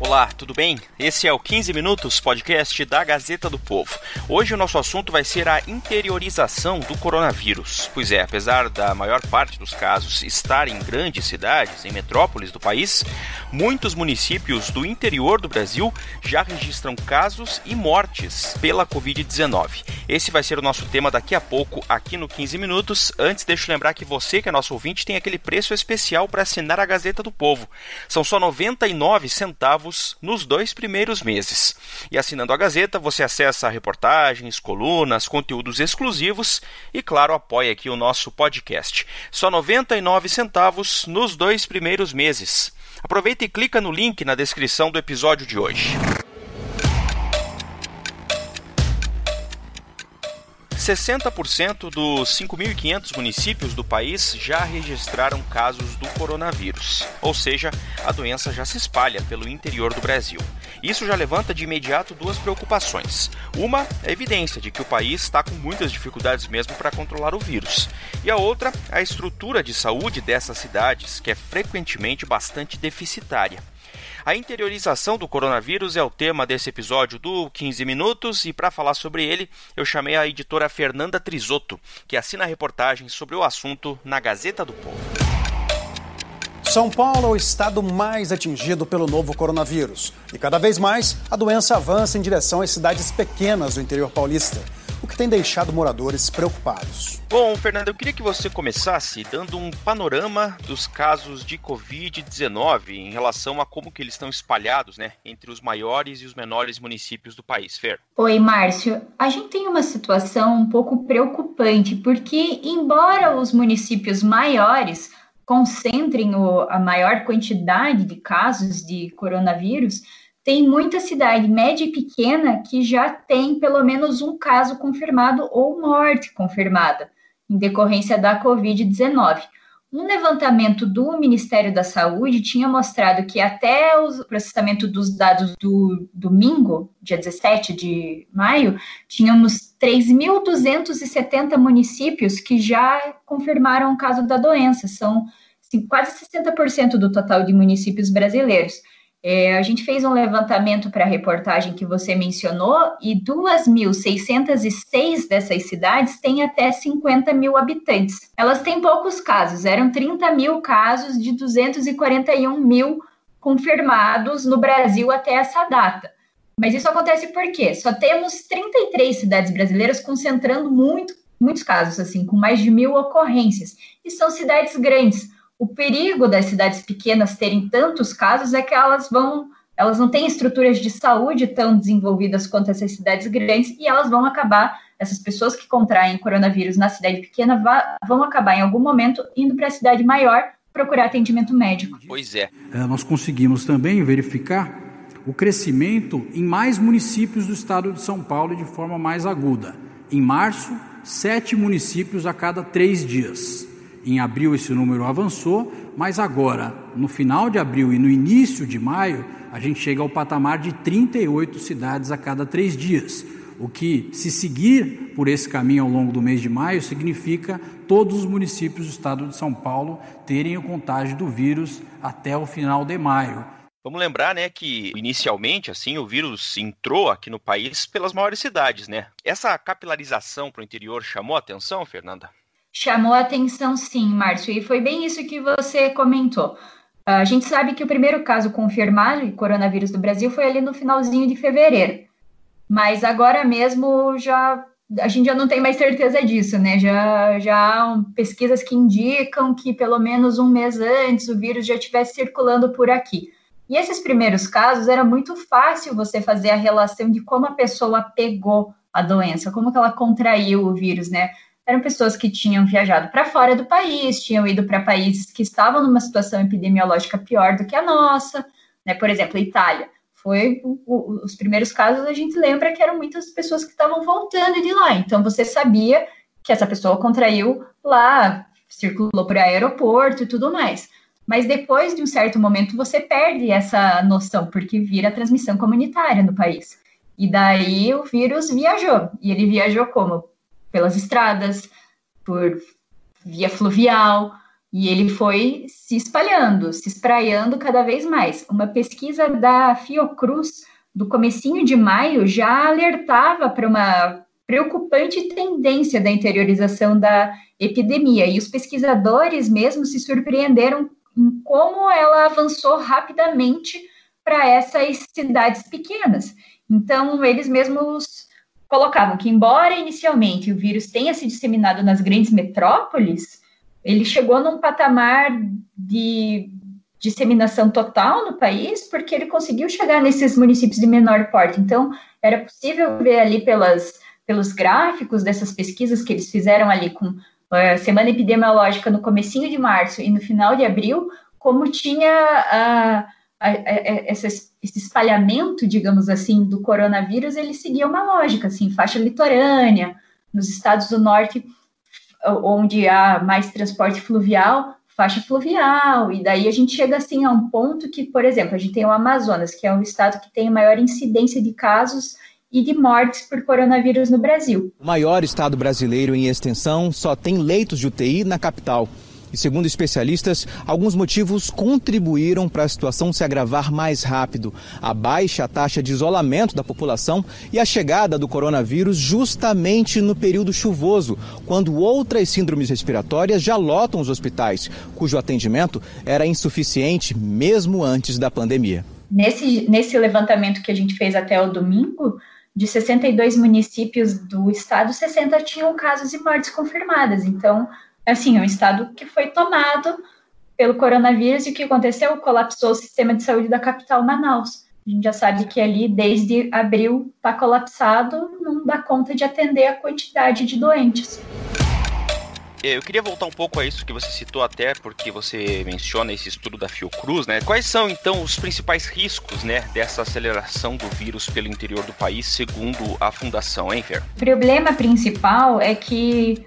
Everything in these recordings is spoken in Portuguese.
Olá, tudo bem? Esse é o 15 Minutos, podcast da Gazeta do Povo. Hoje o nosso assunto vai ser a interiorização do coronavírus. Pois é, apesar da maior parte dos casos estar em grandes cidades, em metrópoles do país, muitos municípios do interior do Brasil já registram casos e mortes pela Covid-19. Esse vai ser o nosso tema daqui a pouco aqui no 15 Minutos. Antes, deixa eu lembrar que você, que é nosso ouvinte, tem aquele preço especial para assinar a Gazeta do Povo. São só 99 centavos nos dois primeiros meses. E assinando a Gazeta, você acessa reportagens, colunas, conteúdos exclusivos e, claro, apoia aqui o nosso podcast. Só 99 centavos nos dois primeiros meses. Aproveita e clica no link na descrição do episódio de hoje. 60% dos 5.500 municípios do país já registraram casos do coronavírus, ou seja, a doença já se espalha pelo interior do Brasil. Isso já levanta de imediato duas preocupações. Uma é a evidência de que o país está com muitas dificuldades mesmo para controlar o vírus, e a outra, a estrutura de saúde dessas cidades, que é frequentemente bastante deficitária. A interiorização do coronavírus é o tema desse episódio do 15 Minutos e para falar sobre ele, eu chamei a editora Fernanda Trisotto, que assina reportagens sobre o assunto na Gazeta do Povo. São Paulo é o estado mais atingido pelo novo coronavírus. E cada vez mais a doença avança em direção às cidades pequenas do interior paulista o que tem deixado moradores preocupados. Bom, Fernando, eu queria que você começasse dando um panorama dos casos de Covid-19 em relação a como que eles estão espalhados, né, entre os maiores e os menores municípios do país, Fer. Oi, Márcio. A gente tem uma situação um pouco preocupante, porque embora os municípios maiores concentrem a maior quantidade de casos de coronavírus, tem muita cidade média e pequena que já tem pelo menos um caso confirmado ou morte confirmada em decorrência da Covid-19. Um levantamento do Ministério da Saúde tinha mostrado que até o processamento dos dados do domingo, dia 17 de maio, tínhamos 3.270 municípios que já confirmaram o caso da doença. São assim, quase 60% do total de municípios brasileiros. É, a gente fez um levantamento para a reportagem que você mencionou e 2.606 dessas cidades têm até 50 mil habitantes. Elas têm poucos casos, eram 30 mil casos de 241 mil confirmados no Brasil até essa data. Mas isso acontece por quê? Só temos 33 cidades brasileiras concentrando muito, muitos casos, assim, com mais de mil ocorrências. E são cidades grandes. O perigo das cidades pequenas terem tantos casos é que elas vão, elas não têm estruturas de saúde tão desenvolvidas quanto essas cidades grandes e elas vão acabar, essas pessoas que contraem coronavírus na cidade pequena vão acabar em algum momento indo para a cidade maior procurar atendimento médico. Pois é. é. Nós conseguimos também verificar o crescimento em mais municípios do estado de São Paulo de forma mais aguda. Em março, sete municípios a cada três dias. Em abril esse número avançou, mas agora, no final de abril e no início de maio, a gente chega ao patamar de 38 cidades a cada três dias. O que, se seguir por esse caminho ao longo do mês de maio, significa todos os municípios do estado de São Paulo terem o contágio do vírus até o final de maio. Vamos lembrar, né, que inicialmente, assim, o vírus entrou aqui no país pelas maiores cidades, né? Essa capilarização para o interior chamou a atenção, Fernanda? Chamou a atenção sim, Márcio, e foi bem isso que você comentou. A gente sabe que o primeiro caso confirmado de coronavírus do Brasil foi ali no finalzinho de fevereiro, mas agora mesmo já a gente já não tem mais certeza disso, né? Já, já há pesquisas que indicam que pelo menos um mês antes o vírus já estivesse circulando por aqui. E esses primeiros casos era muito fácil você fazer a relação de como a pessoa pegou a doença, como que ela contraiu o vírus, né? Eram pessoas que tinham viajado para fora do país, tinham ido para países que estavam numa situação epidemiológica pior do que a nossa, né? Por exemplo, a Itália. Foi o, o, os primeiros casos, a gente lembra que eram muitas pessoas que estavam voltando de lá. Então, você sabia que essa pessoa contraiu lá, circulou por aeroporto e tudo mais. Mas depois de um certo momento, você perde essa noção, porque vira transmissão comunitária no país. E daí o vírus viajou. E ele viajou como? Pelas estradas, por via fluvial, e ele foi se espalhando, se espraiando cada vez mais. Uma pesquisa da Fiocruz do comecinho de maio já alertava para uma preocupante tendência da interiorização da epidemia, e os pesquisadores mesmo se surpreenderam em como ela avançou rapidamente para essas cidades pequenas. Então, eles mesmos colocavam que, embora inicialmente o vírus tenha se disseminado nas grandes metrópoles, ele chegou num patamar de disseminação total no país, porque ele conseguiu chegar nesses municípios de menor porte. Então, era possível ver ali pelas pelos gráficos dessas pesquisas que eles fizeram ali com a eh, semana epidemiológica no comecinho de março e no final de abril, como tinha a, essa, esse espalhamento, digamos assim, do coronavírus, ele seguia uma lógica, assim, faixa litorânea, nos estados do norte, onde há mais transporte fluvial, faixa fluvial, e daí a gente chega assim a um ponto que, por exemplo, a gente tem o Amazonas, que é o estado que tem a maior incidência de casos e de mortes por coronavírus no Brasil. O maior estado brasileiro em extensão só tem leitos de UTI na capital. E segundo especialistas, alguns motivos contribuíram para a situação se agravar mais rápido. A baixa taxa de isolamento da população e a chegada do coronavírus justamente no período chuvoso, quando outras síndromes respiratórias já lotam os hospitais, cujo atendimento era insuficiente mesmo antes da pandemia. Nesse, nesse levantamento que a gente fez até o domingo, de 62 municípios do estado, 60 tinham casos e mortes confirmadas. Então, assim, é um estado que foi tomado pelo coronavírus e o que aconteceu? Colapsou o sistema de saúde da capital, Manaus. A gente já sabe que ali, desde abril, está colapsado, não dá conta de atender a quantidade de doentes. É, eu queria voltar um pouco a isso que você citou até, porque você menciona esse estudo da Fiocruz, né? Quais são então os principais riscos, né, dessa aceleração do vírus pelo interior do país, segundo a fundação, hein, Fer? O problema principal é que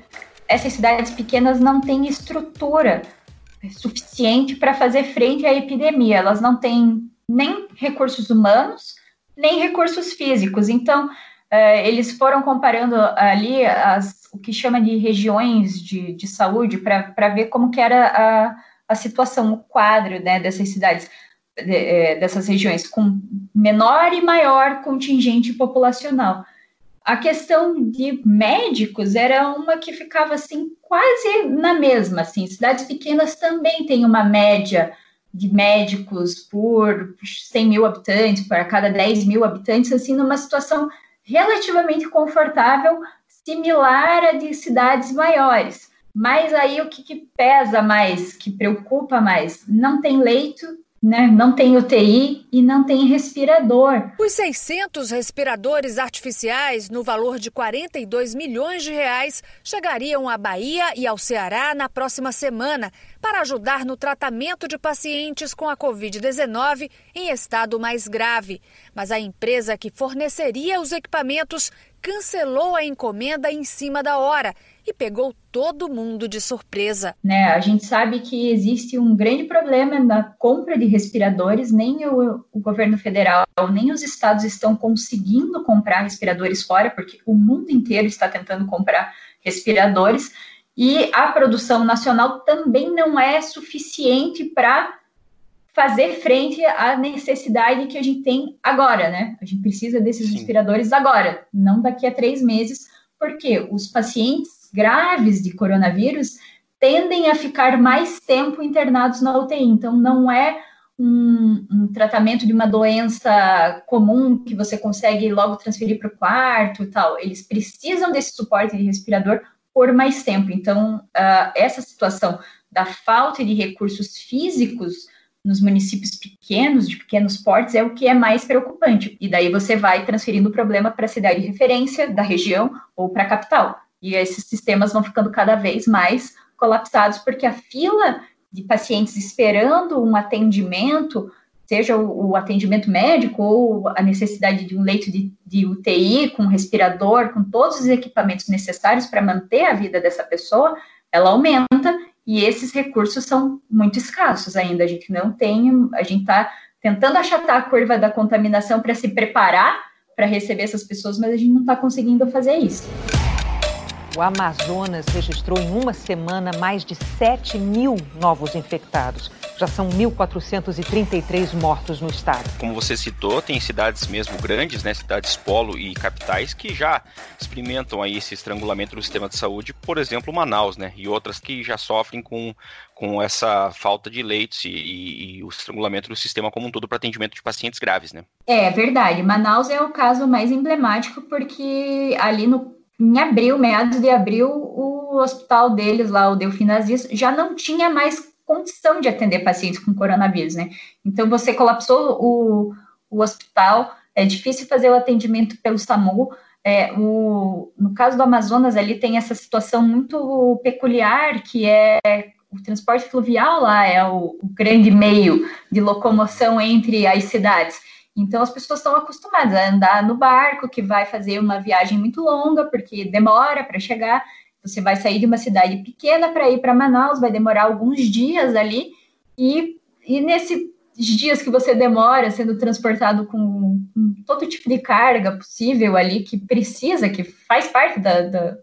essas cidades pequenas não têm estrutura suficiente para fazer frente à epidemia. Elas não têm nem recursos humanos, nem recursos físicos. Então, uh, eles foram comparando ali as o que chama de regiões de, de saúde para ver como que era a, a situação, o quadro né, dessas cidades, de, é, dessas regiões, com menor e maior contingente populacional. A questão de médicos era uma que ficava assim quase na mesma, assim, cidades pequenas também têm uma média de médicos por 100 mil habitantes, para cada 10 mil habitantes, assim, numa situação relativamente confortável similar a de cidades maiores. Mas aí o que, que pesa mais, que preocupa mais? Não tem leito, né? Não tem UTI e não tem respirador. Os 600 respiradores artificiais, no valor de 42 milhões de reais, chegariam à Bahia e ao Ceará na próxima semana para ajudar no tratamento de pacientes com a Covid-19 em estado mais grave. Mas a empresa que forneceria os equipamentos cancelou a encomenda em cima da hora e pegou todo mundo de surpresa. Né, a gente sabe que existe um grande problema na compra de respiradores, nem o, o governo federal, nem os estados estão conseguindo comprar respiradores fora, porque o mundo inteiro está tentando comprar respiradores, e a produção nacional também não é suficiente para fazer frente à necessidade que a gente tem agora, né? A gente precisa desses Sim. respiradores agora, não daqui a três meses, porque os pacientes graves de coronavírus tendem a ficar mais tempo internados na UTI. Então, não é um, um tratamento de uma doença comum que você consegue logo transferir para o quarto e tal. Eles precisam desse suporte de respirador por mais tempo. Então, uh, essa situação da falta de recursos físicos nos municípios pequenos, de pequenos portes, é o que é mais preocupante. E daí você vai transferindo o problema para a cidade de referência da região ou para a capital. E esses sistemas vão ficando cada vez mais colapsados, porque a fila de pacientes esperando um atendimento, seja o, o atendimento médico ou a necessidade de um leito de, de UTI com respirador, com todos os equipamentos necessários para manter a vida dessa pessoa, ela aumenta e esses recursos são muito escassos ainda. A gente não tem, a gente está tentando achatar a curva da contaminação para se preparar para receber essas pessoas, mas a gente não está conseguindo fazer isso. O Amazonas registrou em uma semana mais de 7 mil novos infectados. Já são 1.433 mortos no estado. Como você citou, tem cidades mesmo grandes, né, cidades polo e capitais, que já experimentam aí esse estrangulamento do sistema de saúde, por exemplo, Manaus, né, e outras que já sofrem com, com essa falta de leitos e, e, e o estrangulamento do sistema como um todo para atendimento de pacientes graves, né? É verdade. Manaus é o caso mais emblemático porque ali no em abril, meados de abril, o hospital deles lá, o Delfinazis, já não tinha mais condição de atender pacientes com coronavírus, né? Então, você colapsou o, o hospital, é difícil fazer o atendimento pelo SAMU. É, o, no caso do Amazonas, ali tem essa situação muito peculiar, que é o transporte fluvial lá é o, o grande meio de locomoção entre as cidades. Então, as pessoas estão acostumadas a andar no barco, que vai fazer uma viagem muito longa, porque demora para chegar. Você vai sair de uma cidade pequena para ir para Manaus, vai demorar alguns dias ali, e, e nesses dias que você demora sendo transportado com, com, todo tipo de carga possível ali, que precisa, que faz parte da, da,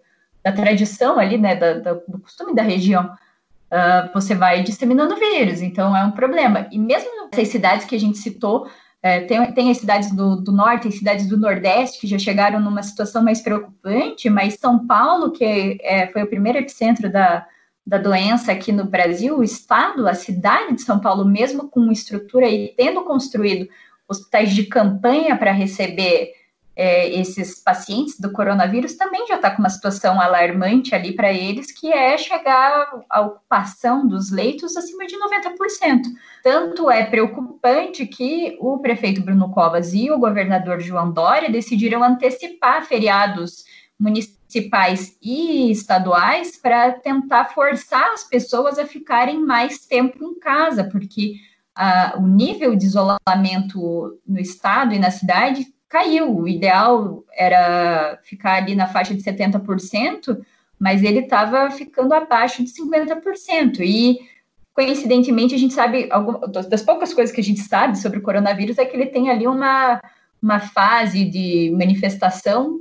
da tradição ali, né, da, da, do costume da região, uh, você vai disseminando vírus, então é um problema. E mesmo essas cidades que a gente citou, é, tem, tem as cidades do, do norte e cidades do nordeste que já chegaram numa situação mais preocupante, mas São Paulo, que é, foi o primeiro epicentro da, da doença aqui no Brasil, o estado, a cidade de São Paulo, mesmo com estrutura e tendo construído hospitais de campanha para receber é, esses pacientes do coronavírus também já está com uma situação alarmante ali para eles, que é chegar à ocupação dos leitos acima de 90%. Tanto é preocupante que o prefeito Bruno Covas e o governador João Dória decidiram antecipar feriados municipais e estaduais para tentar forçar as pessoas a ficarem mais tempo em casa, porque ah, o nível de isolamento no estado e na cidade caiu. O ideal era ficar ali na faixa de 70%, mas ele estava ficando abaixo de 50%. E, coincidentemente, a gente sabe, das poucas coisas que a gente sabe sobre o coronavírus é que ele tem ali uma, uma fase de manifestação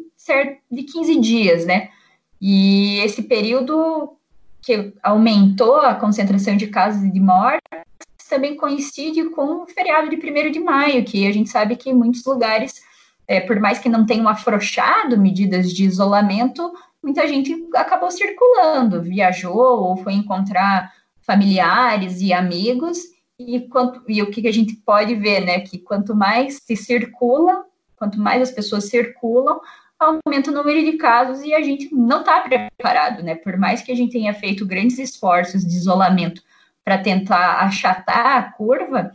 de 15 dias, né? E esse período que aumentou a concentração de casos e de mortes também coincide com o feriado de 1 de maio, que a gente sabe que em muitos lugares é, por mais que não tenham afrouxado medidas de isolamento, muita gente acabou circulando, viajou ou foi encontrar familiares e amigos. E, quanto, e o que a gente pode ver, né? Que quanto mais se circula, quanto mais as pessoas circulam, aumenta o número de casos e a gente não está preparado, né? Por mais que a gente tenha feito grandes esforços de isolamento para tentar achatar a curva,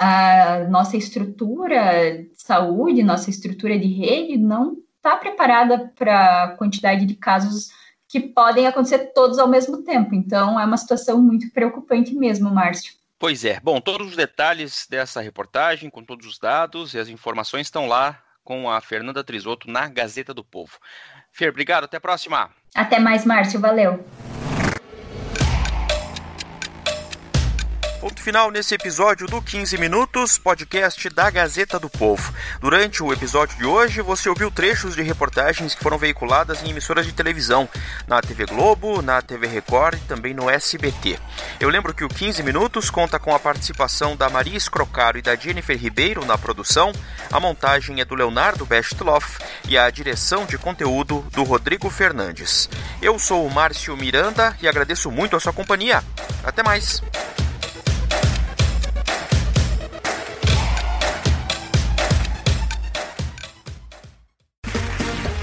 a nossa estrutura de saúde, nossa estrutura de rede não está preparada para a quantidade de casos que podem acontecer todos ao mesmo tempo. Então, é uma situação muito preocupante mesmo, Márcio. Pois é. Bom, todos os detalhes dessa reportagem, com todos os dados e as informações estão lá com a Fernanda Trisotto na Gazeta do Povo. Fer, obrigado. Até a próxima. Até mais, Márcio. Valeu. Ponto final nesse episódio do 15 Minutos, podcast da Gazeta do Povo. Durante o episódio de hoje, você ouviu trechos de reportagens que foram veiculadas em emissoras de televisão, na TV Globo, na TV Record e também no SBT. Eu lembro que o 15 Minutos conta com a participação da Maria Escrocaro e da Jennifer Ribeiro na produção, a montagem é do Leonardo Bestloff e a direção de conteúdo do Rodrigo Fernandes. Eu sou o Márcio Miranda e agradeço muito a sua companhia. Até mais!